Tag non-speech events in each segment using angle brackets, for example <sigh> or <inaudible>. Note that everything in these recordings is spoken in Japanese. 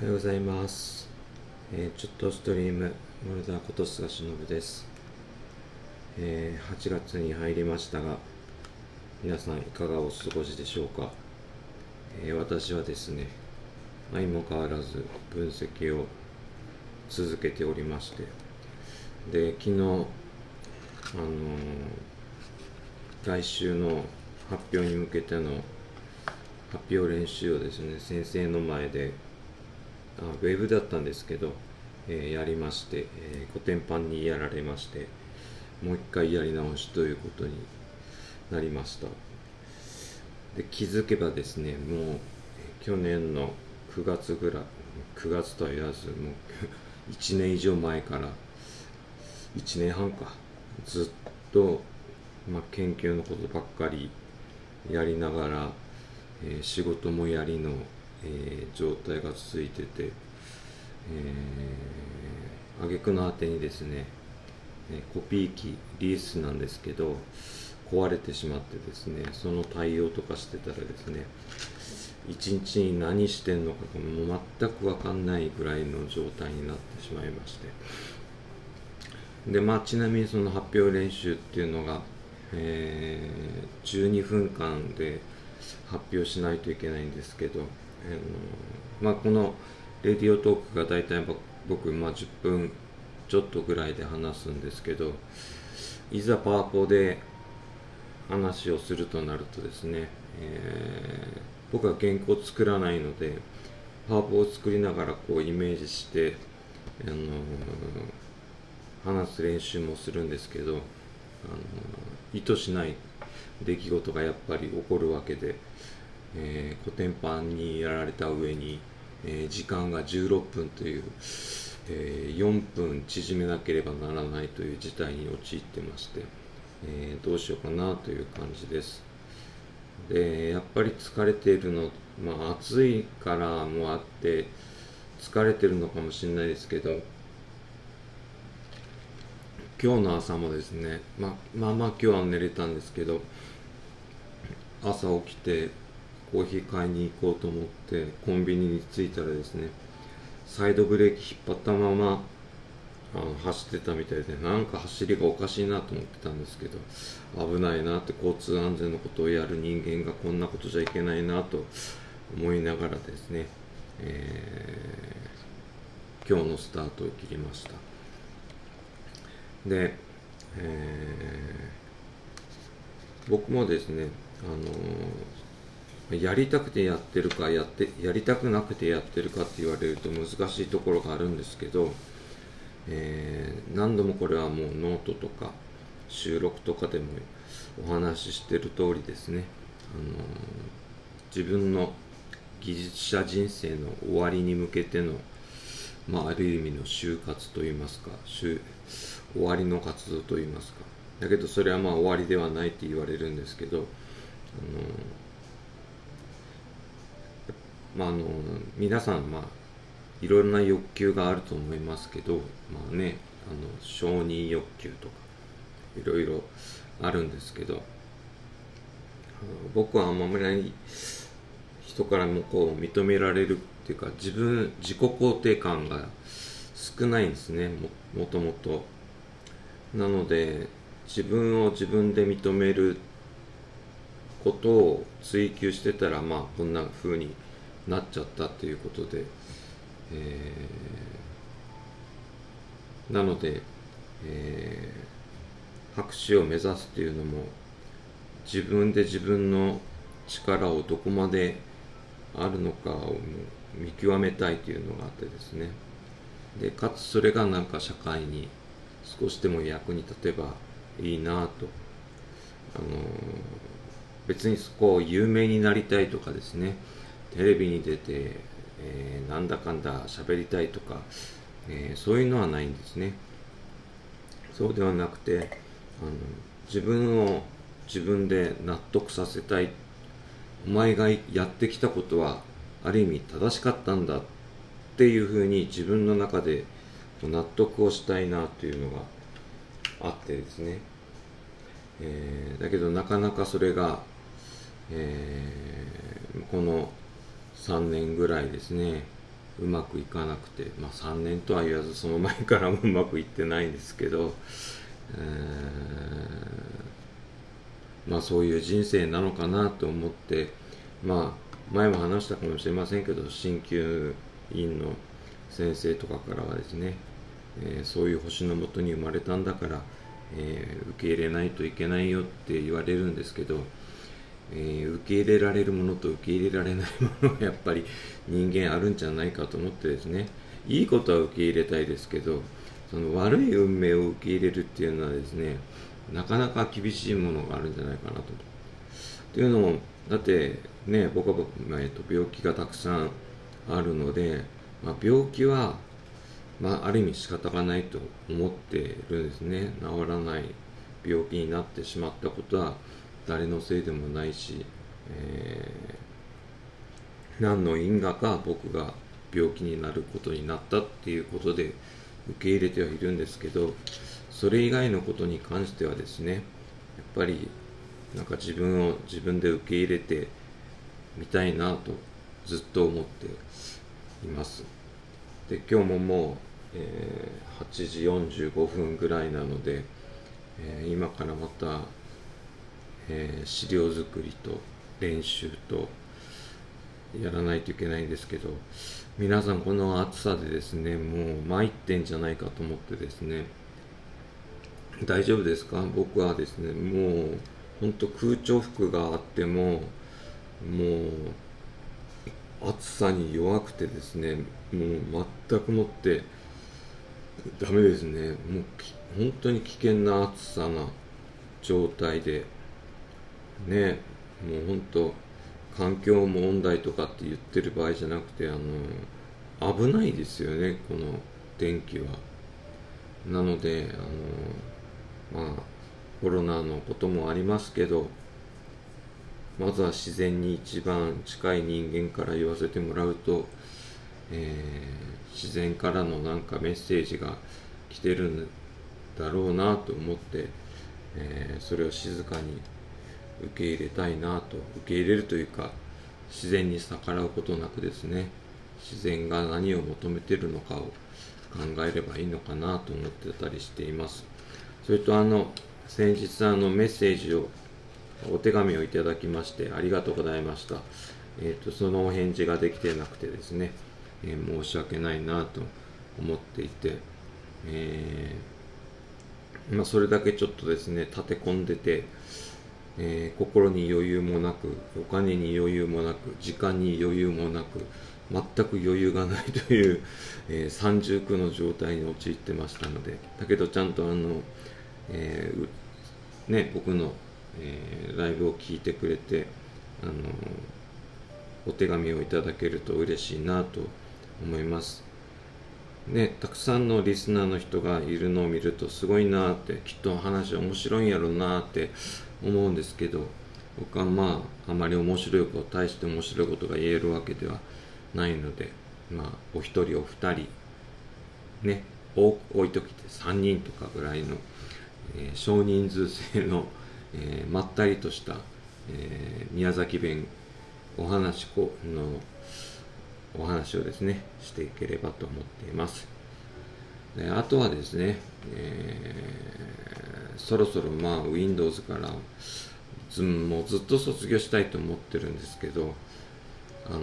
おはようございます、えーちょっとストリームモルダーこと菅忍です、えー8月に入りましたが皆さんいかがお過ごしでしょうか、えー私はですね相も変わらず分析を続けておりましてで昨日あのー来週の発表に向けての発表練習をですね先生の前でウェブだったんですけど、えーやりまして、えー、コテンパンにやられましてもう一回やり直しということになりました。で気づけばですねもう去年の9月ぐらい9月とは言わずもう <laughs> 1年以上前から1年半かずっと、まあ、研究のことばっかりやりながら、えー仕事もやりの、えー状態が続いてて、えー、挙句の果てにですね、えコピー機リースなんですけど壊れてしまってですねその対応とかしてたらですね一日に何してんのかもう全く分かんないぐらいの状態になってしまいまして。でまあちなみにその発表練習っていうのが、えー12分間で発表しないといけないんですけど、あのまあ、このレディオトークが大体僕、まあ、10分ちょっとぐらいで話すんですけどいざパワポで話をするとなるとですね、えー僕は原稿作らないのでパワポを作りながらこうイメージして、あの話す練習もするんですけど、あの意図しない出来事がやっぱり起こるわけで、えー、コテンパンにやられた上に、えー時間が16分という、えー4分縮めなければならないという事態に陥ってまして、えーどうしようかなという感じです。でやっぱり疲れているの、まあ、暑いからもあって疲れてるのかもしれないですけど今日の朝もですね、ま、まあまあ今日は寝れたんですけど朝起きてコーヒー買いに行こうと思ってコンビニに着いたらですねサイドブレーキ引っ張ったままあの走ってたみたいでなんか走りがおかしいなと思ってたんですけど危ないなって交通安全のことをやる人間がこんなことじゃいけないなと思いながらですね、えー今日のスタートを切りました。で、えー僕もですねあのやりたくてやってるかやってやりたくなくてやってるかって言われると難しいところがあるんですけど、えー何度もこれはもうノートとか収録とかでもお話ししてる通りですね、あの自分の技術者人生の終わりに向けての、まあ、ある意味の就活といいますか終わりの活動といいますか。だけどそれはまあ終わりではないって言われるんですけどあのまああの皆さんまあいろいろな欲求があると思いますけどまあねあの承認欲求とかいろいろあるんですけど僕はあんまり人からもこう認められるっていうか自分自己肯定感が少ないんですねももともと。なので自分を自分で認めることを追求してたらまあこんな風になっちゃったということで、えーなので、えー博士を目指すというのも自分で自分の力をどこまであるのかを見極めたいというのがあってですね。でかつそれがなんか社会に少しでも役に立てばいいなと、あの別にそこう有名になりたいとかですね。テレビに出て、えーなんだかんだ喋りたいとか、えーそういうのはないんですね。そうではなくてあの自分を自分で納得させたい。お前がやってきたことはある意味正しかったんだっていうふうに自分の中で納得をしたいなというのがあってですね、えーだけどなかなかそれが、えーこの3年ぐらいですね。うまくいかなくて、まあ、3年とは言わずその前からもうまくいってないんですけど、えー、まあそういう人生なのかなと思って。まあ前も話したかもしれませんけど鍼灸院の先生とかからはですね、えー、そういう星のもとに生まれたんだから、えー、受け入れないといけないよって言われるんですけど、えー、受け入れられるものと受け入れられないものがやっぱり人間あるんじゃないかと思ってですねいいことは受け入れたいですけどその悪い運命を受け入れるっていうのはですねなかなか厳しいものがあるんじゃないかなと。っていうのもだってね僕は、えっと、病気がたくさんあるので、まあ、病気は、まあ、ある意味仕方がないと思ってるんですね治らない病気になってしまったことは誰のせいでもないし、えー、何の因果か僕が病気になることになったっていうことで受け入れてはいるんですけどそれ以外のことに関してはですねやっぱりなんか自分を自分で受け入れてみたいなとずっと思っています。で今日ももう、えー、8時45分ぐらいなので、えー、今からまたえー、資料作りと練習とやらないといけないんですけど皆さんこの暑さでですねもう参ってんじゃないかと思ってですね大丈夫ですか？僕はですねもう本当空調服があってももう暑さに弱くてですねもう全くもってダメですね。もう本当に危険な暑さな状態でねもう本当環境問題とかって言ってる場合じゃなくてあの危ないですよねこの電気は。なのであのまあコロナのこともありますけどまずは自然に一番近い人間から言わせてもらうと、えー、自然からのなんかメッセージが来てるんだろうなと思って、えー、それを静かに受け入れたいなと受け入れるというか自然に逆らうことなくですね自然が何を求めてるのかを考えればいいのかなと思ってたりしています。それとあの先日あのメッセージをお手紙をいただきましてありがとうございました、えーと、そのお返事ができてなくてですね、えー、申し訳ないなと思っていて、えー、まあ、それだけちょっとですね立て込んでてえー、心に余裕もなくお金に余裕もなく時間に余裕もなく全く余裕がないという、えー、三重苦の状態に陥ってましたのでだけどちゃんとあの、えー、ね、僕の、えライブを聞いてくれてあのお手紙をいただけると嬉しいなと思います。ね、たくさんのリスナーの人がいるのを見るとすごいなってきっと話面白いんやろうなって思うんですけど僕はまああまり面白いこと大して面白いことが言えるわけではないのでまあお一人お二人ね多い時って3人とかぐらいの、えー、少人数制の、えー、まったりとした、えー、宮崎弁お話のお話をですねしていければと思っています。あとはですね、えそろそろまあ Windows からずもうずっと卒業したいと思ってるんですけど、あのー、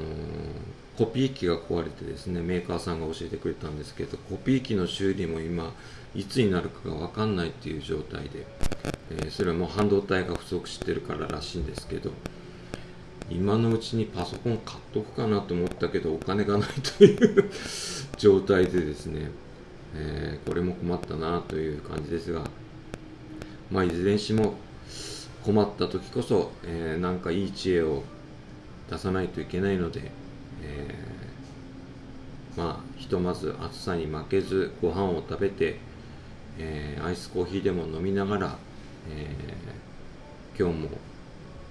コピー機が壊れてですねメーカーさんが教えてくれたんですけどコピー機の修理も今いつになるかが分かんないっていう状態で、えー、それはもう半導体が不足してるかららしいんですけど今のうちにパソコン買っとくかなと思ったけどお金がないという状態でですね、えー、これも困ったなという感じですがまあ、いずれにしも困った時こそ、えー、なんかいい知恵を出さないといけないので、えー、まあひとまず暑さに負けずご飯を食べて、えー、アイスコーヒーでも飲みながら、えー、今日も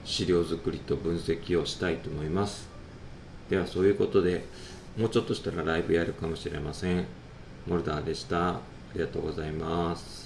資料作りと分析をしたいと思います。ではそういうことでもうちょっとしたらライブやるかもしれません。モルダーでした。ありがとうございます。